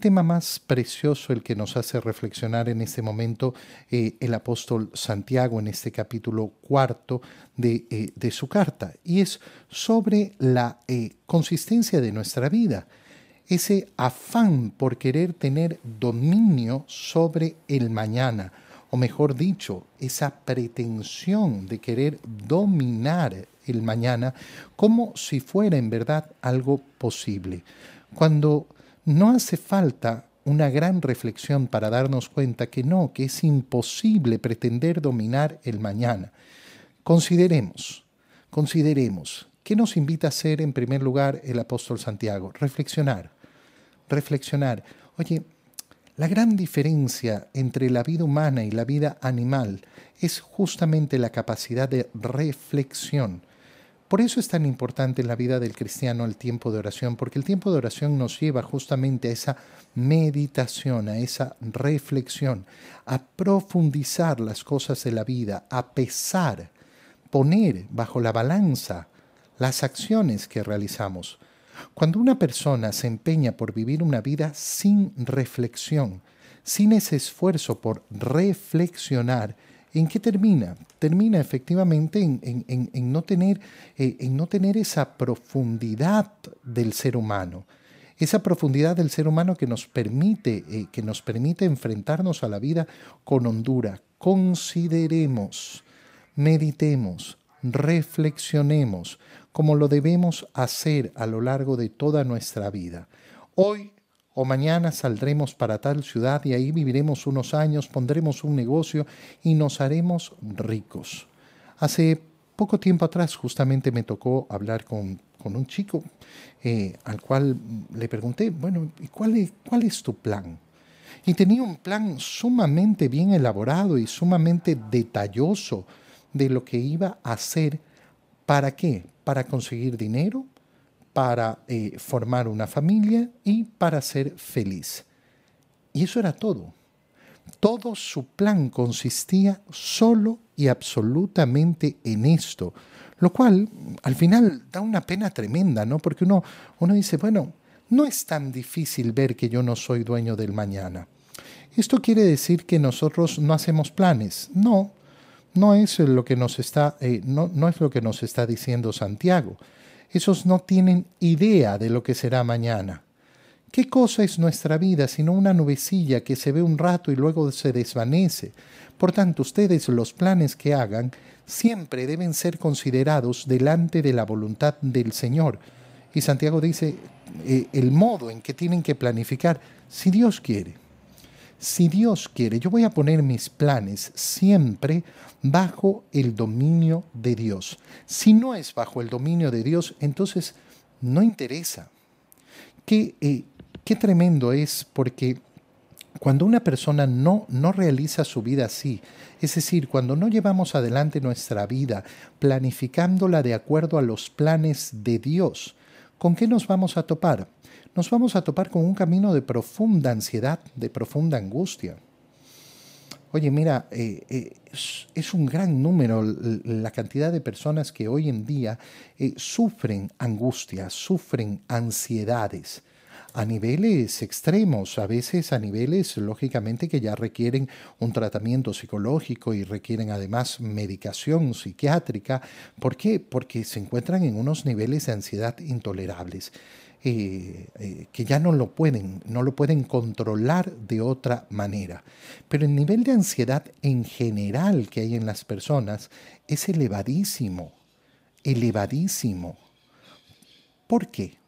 tema más precioso el que nos hace reflexionar en este momento eh, el apóstol Santiago en este capítulo cuarto de, eh, de su carta, y es sobre la eh, consistencia de nuestra vida, ese afán por querer tener dominio sobre el mañana, o mejor dicho, esa pretensión de querer dominar el mañana como si fuera en verdad algo posible. Cuando no hace falta una gran reflexión para darnos cuenta que no, que es imposible pretender dominar el mañana. Consideremos, consideremos, ¿qué nos invita a hacer en primer lugar el apóstol Santiago? Reflexionar, reflexionar. Oye, la gran diferencia entre la vida humana y la vida animal es justamente la capacidad de reflexión. Por eso es tan importante en la vida del cristiano el tiempo de oración, porque el tiempo de oración nos lleva justamente a esa meditación, a esa reflexión, a profundizar las cosas de la vida, a pesar, poner bajo la balanza las acciones que realizamos. Cuando una persona se empeña por vivir una vida sin reflexión, sin ese esfuerzo por reflexionar, ¿En qué termina? Termina efectivamente en, no tener, eh, en no tener esa profundidad del ser humano, esa profundidad del ser humano que nos permite, eh, que nos permite enfrentarnos a la vida con hondura. Consideremos, meditemos, reflexionemos como lo debemos hacer a lo largo de toda nuestra vida. Hoy o mañana saldremos para tal ciudad y ahí viviremos unos años, pondremos un negocio y nos haremos ricos. Hace poco tiempo atrás justamente me tocó hablar con, un chico eh, al cual le pregunté, bueno, ¿y cuál es, cuál es tu plan? Y tenía un plan sumamente bien elaborado y sumamente detalloso de lo que iba a hacer. ¿Para qué? Para conseguir dinero, para eh, formar una familia y para ser feliz. Y eso era todo. Todo su plan consistía solo y absolutamente en esto, lo cual al final da una pena tremenda, ¿no? Porque uno, uno dice, bueno, no es tan difícil ver que yo no soy dueño del mañana. ¿Esto quiere decir que nosotros no hacemos planes? No, no es lo que nos está, eh, no, no es lo que nos está diciendo Santiago esos no tienen idea de lo que será mañana. ¿Qué cosa es nuestra vida sino una nubecilla que se ve un rato y luego se desvanece? Por tanto, ustedes los planes que hagan siempre deben ser considerados delante de la voluntad del Señor. Y Santiago dice eh, el modo en que tienen que planificar, si Dios quiere. Si Dios quiere, yo voy a poner mis planes siempre bajo el dominio de Dios. Si no es bajo el dominio de Dios, entonces no interesa. Qué, eh, qué tremendo es porque cuando una persona no, no realiza su vida así, es decir, cuando no llevamos adelante nuestra vida planificándola de acuerdo a los planes de Dios, ¿con qué nos vamos a topar? Nos vamos a topar con un camino de profunda ansiedad, de profunda angustia. Oye, mira, eh, eh, es, un gran número la cantidad de personas que hoy en día eh, sufren angustias, sufren ansiedades a niveles extremos, a veces a niveles, lógicamente, que ya requieren un tratamiento psicológico y requieren además medicación psiquiátrica. ¿Por qué? Porque se encuentran en unos niveles de ansiedad intolerables. Eh, eh, que ya no lo pueden, no lo pueden controlar de otra manera. Pero el nivel de ansiedad en general que hay en las personas es elevadísimo, elevadísimo. ¿Por qué?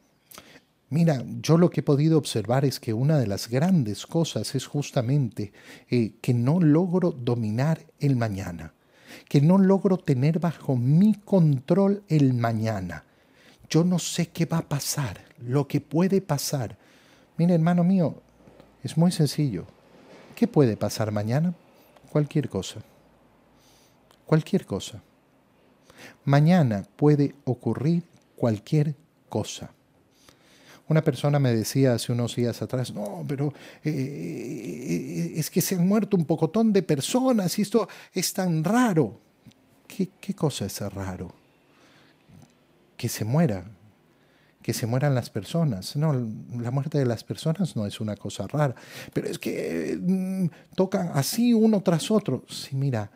Mira, yo lo que he podido observar es que una de las grandes cosas es justamente eh, que no logro dominar el mañana, que no logro tener bajo mi control el mañana yo no sé qué va a pasar, lo que puede pasar. Mire, hermano mío, es muy sencillo. ¿Qué puede pasar mañana? Cualquier cosa. Cualquier cosa. Mañana puede ocurrir cualquier cosa. Una persona me decía hace unos días atrás, no, pero eh, eh, es que se han muerto un pocotón de personas y esto es tan raro. ¿Qué, qué cosa es raro? Que se muera, que se mueran las personas. No, la muerte de las personas no es una cosa rara, pero es que mm, tocan así uno tras otro. Sí, mira,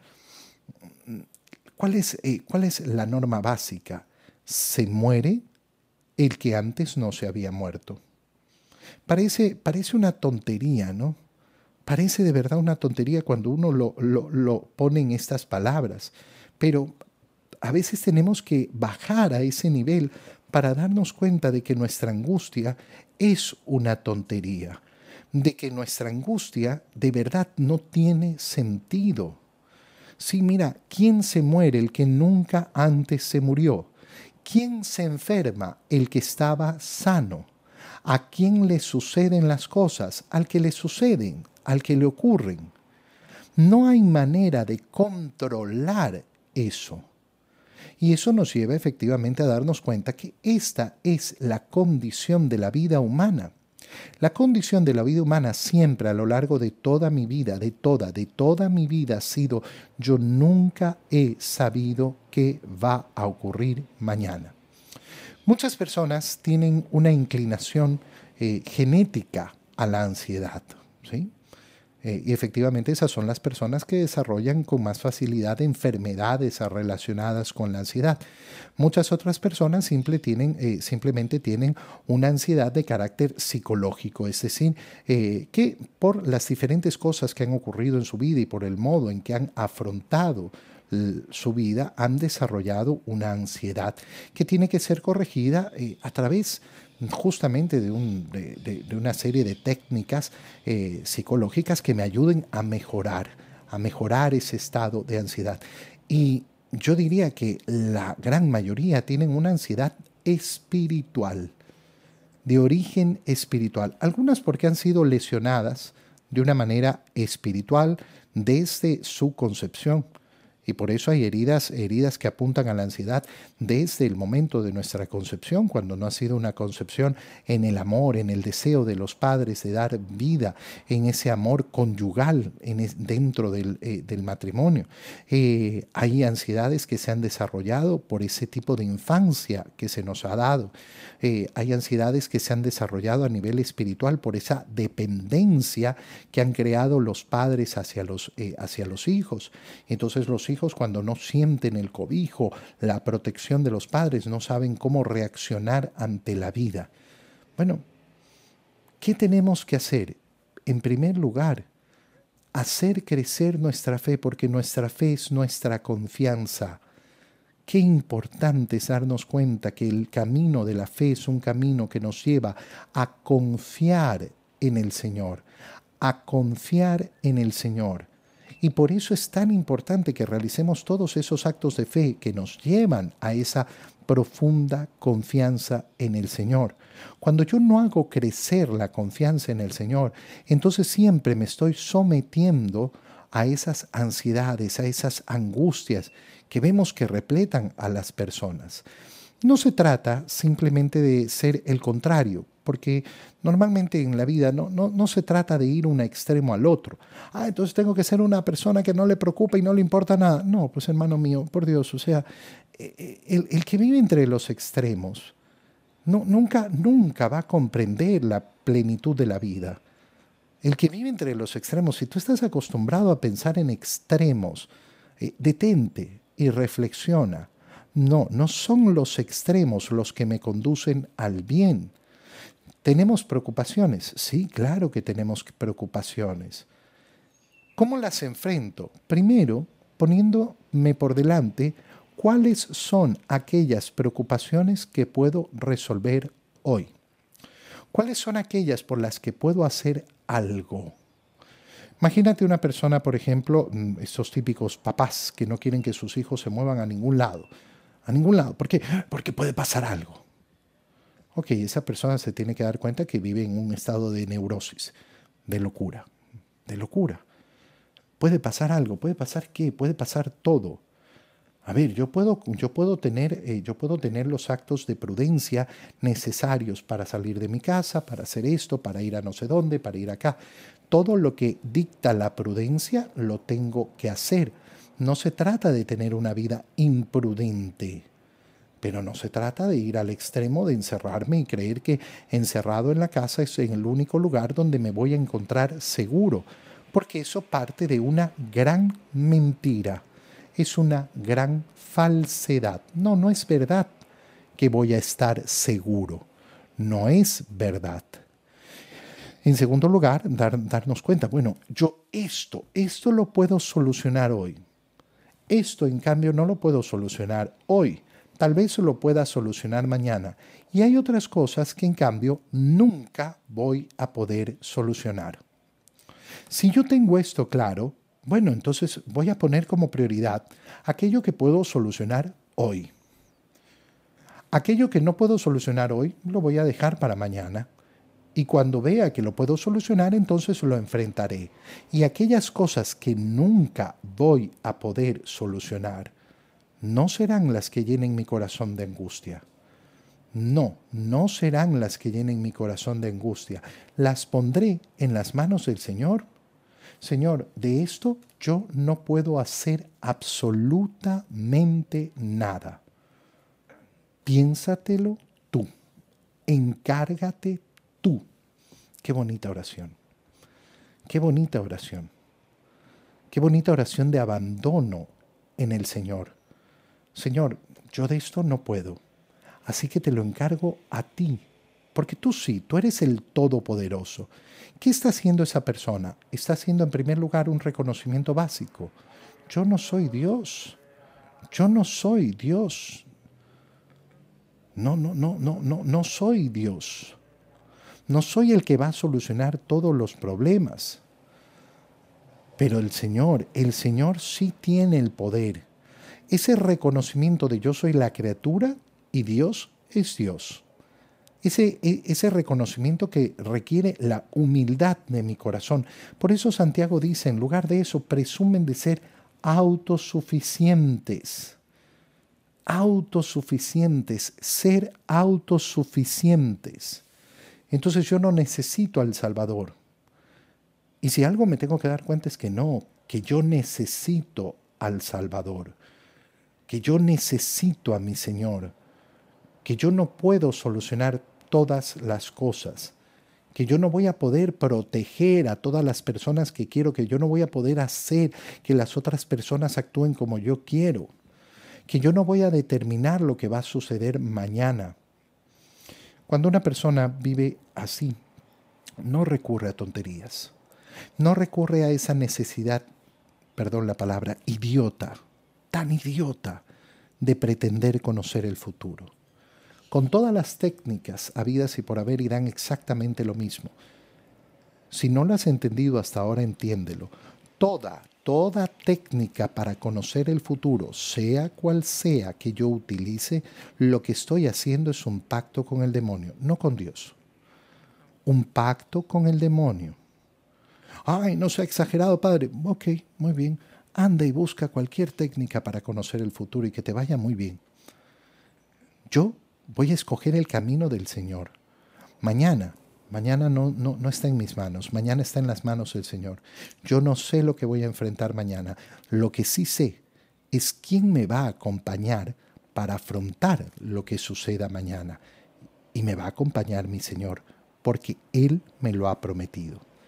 ¿cuál es, eh, ¿cuál es la norma básica? Se muere el que antes no se había muerto. Parece, parece una tontería, ¿no? Parece de verdad una tontería cuando uno lo, lo, lo pone en estas palabras, pero a veces tenemos que bajar a ese nivel para darnos cuenta de que nuestra angustia es una tontería, de que nuestra angustia de verdad no tiene sentido. Sí, mira, ¿quién se muere? El que nunca antes se murió. ¿Quién se enferma? El que estaba sano. ¿A quién le suceden las cosas? Al que le suceden, al que le ocurren. No hay manera de controlar eso. Y eso nos lleva efectivamente a darnos cuenta que esta es la condición de la vida humana. La condición de la vida humana siempre a lo largo de toda mi vida, de toda, de toda mi vida ha sido yo nunca he sabido qué va a ocurrir mañana. Muchas personas tienen una inclinación eh, genética a la ansiedad. ¿sí? Eh, y efectivamente esas son las personas que desarrollan con más facilidad enfermedades relacionadas con la ansiedad. Muchas otras personas tienen, eh, simplemente tienen una ansiedad de carácter psicológico, es decir, eh, que por las diferentes cosas que han ocurrido en su vida y por el modo en que han afrontado su vida han desarrollado una ansiedad que tiene que ser corregida a través justamente de, un, de, una serie de técnicas eh, psicológicas que me ayuden a mejorar, a mejorar ese estado de ansiedad. Y yo diría que la gran mayoría tienen una ansiedad espiritual, de origen espiritual. Algunas porque han sido lesionadas de una manera espiritual desde su concepción y por eso hay heridas, heridas que apuntan a la ansiedad desde el momento de nuestra concepción, cuando no ha sido una concepción en el amor, en el deseo de los padres de dar vida, en ese amor conyugal en dentro del, eh, matrimonio. Eh, hay ansiedades que se han desarrollado por ese tipo de infancia que se nos ha dado. Eh, hay ansiedades que se han desarrollado a nivel espiritual por esa dependencia que han creado los padres hacia los, hacia los hijos. Entonces los hijos cuando no sienten el cobijo, la protección de los padres, no saben cómo reaccionar ante la vida. Bueno, ¿qué tenemos que hacer? En primer lugar, hacer crecer nuestra fe, porque nuestra fe es nuestra confianza. Qué importante es darnos cuenta que el camino de la fe es un camino que nos lleva a confiar en el Señor, a confiar en el Señor. Y por eso es tan importante que realicemos todos esos actos de fe que nos llevan a esa profunda confianza en el Señor. Cuando yo no hago crecer la confianza en el Señor, entonces siempre me estoy sometiendo a esas ansiedades, a esas angustias que vemos que repletan a las personas. No se trata simplemente de ser el contrario, porque normalmente en la vida no, no, se trata de ir un extremo al otro. Ah, entonces tengo que ser una persona que no le preocupa y no le importa nada. No, pues hermano mío, por Dios, o sea, eh, eh, el, el que vive entre los extremos no, nunca, nunca va a comprender la plenitud de la vida. El que vive entre los extremos, si tú estás acostumbrado a pensar en extremos, eh, detente y reflexiona. No, no son los extremos los que me conducen al bien. ¿Tenemos preocupaciones? Sí, claro que tenemos preocupaciones. ¿Cómo las enfrento? Primero, poniéndome por delante cuáles son aquellas preocupaciones que puedo resolver hoy. ¿Cuáles son aquellas por las que puedo hacer algo? Imagínate una persona, por ejemplo, mm, esos típicos papás que no quieren que sus hijos se muevan a ningún lado. A ningún lado. ¿Por qué? Porque puede pasar algo. Ok, esa persona se tiene que dar cuenta que vive en un estado de neurosis, de locura, de locura. Puede pasar algo, puede pasar qué, puede pasar todo. A ver, yo puedo, yo puedo, tener, eh, yo puedo tener los actos de prudencia necesarios para salir de mi casa, para hacer esto, para ir a no sé dónde, para ir acá. Todo lo que dicta la prudencia lo tengo que hacer. No se trata de tener una vida imprudente Pero no se trata de ir al extremo de encerrarme y creer que encerrado en la casa es en el único lugar donde me voy a encontrar seguro, porque eso parte de una gran mentira, es una gran falsedad. No, no es verdad que voy a estar seguro, no es verdad. En segundo lugar, darnos cuenta, bueno, yo esto, esto lo puedo solucionar hoy. Esto, en cambio, no lo puedo solucionar hoy. Tal vez lo pueda solucionar mañana. Y hay otras cosas que, en cambio, nunca voy a poder solucionar. Si yo tengo esto claro, bueno, entonces voy a poner como prioridad aquello que puedo solucionar hoy. Aquello que no puedo solucionar hoy, lo voy a dejar para mañana. Y cuando vea que lo puedo solucionar, entonces lo enfrentaré. Y aquellas cosas que nunca voy a poder solucionar, no serán las que llenen mi corazón de angustia. No, no serán las que llenen mi corazón de angustia. Las pondré en las manos del Señor. Señor, de esto yo no puedo hacer absolutamente nada. Piénsatelo tú. Encárgate tú. Qué bonita oración. Qué bonita oración. Qué bonita oración de abandono en el Señor. Señor, yo de esto no puedo. Así que te lo encargo a ti. Porque tú sí, tú eres el Todopoderoso. ¿Qué está haciendo esa persona? Está haciendo en primer lugar un reconocimiento básico. Yo no soy Dios. Yo no soy Dios. No, no, no, no, no, no soy Dios. No soy el que va a solucionar todos los problemas. Pero el Señor, el Señor sí tiene el poder. Ese reconocimiento de yo soy la criatura y Dios es Dios. Ese, e, ese, reconocimiento que requiere la humildad de mi corazón. Por eso Santiago dice, en lugar de eso, presumen de ser autosuficientes. Autosuficientes, ser autosuficientes. Entonces yo no necesito al Salvador. Y si algo me tengo que dar cuenta es que no, que yo necesito al Salvador, que yo necesito a mi Señor, que yo no puedo solucionar todas las cosas, que yo no voy a poder proteger a todas las personas que quiero, que yo no voy a poder hacer que las otras personas actúen como yo quiero, que yo no voy a determinar lo que va a suceder mañana, cuando una persona vive así, no recurre a tonterías, no recurre a esa necesidad, perdón la palabra, idiota, tan idiota, de pretender conocer el futuro. Con todas las técnicas habidas y por haber irán exactamente lo mismo. Si no lo has entendido hasta ahora, entiéndelo. Toda, toda técnica para conocer el futuro, sea cual sea que yo utilice, lo que estoy haciendo es un pacto con el demonio, no con Dios. Un pacto con el demonio. Ay, no sea exagerado, padre. Ok, muy bien. Anda y busca cualquier técnica para conocer el futuro y que te vaya muy bien. Yo voy a escoger el camino del Señor. Mañana Mañana no, no, no, está en mis manos, mañana está en las manos del Señor. Yo no sé lo que voy a enfrentar mañana. Lo que sí sé es quién me va a acompañar para afrontar lo que suceda mañana. Y me va a acompañar mi Señor, porque Él me lo ha prometido.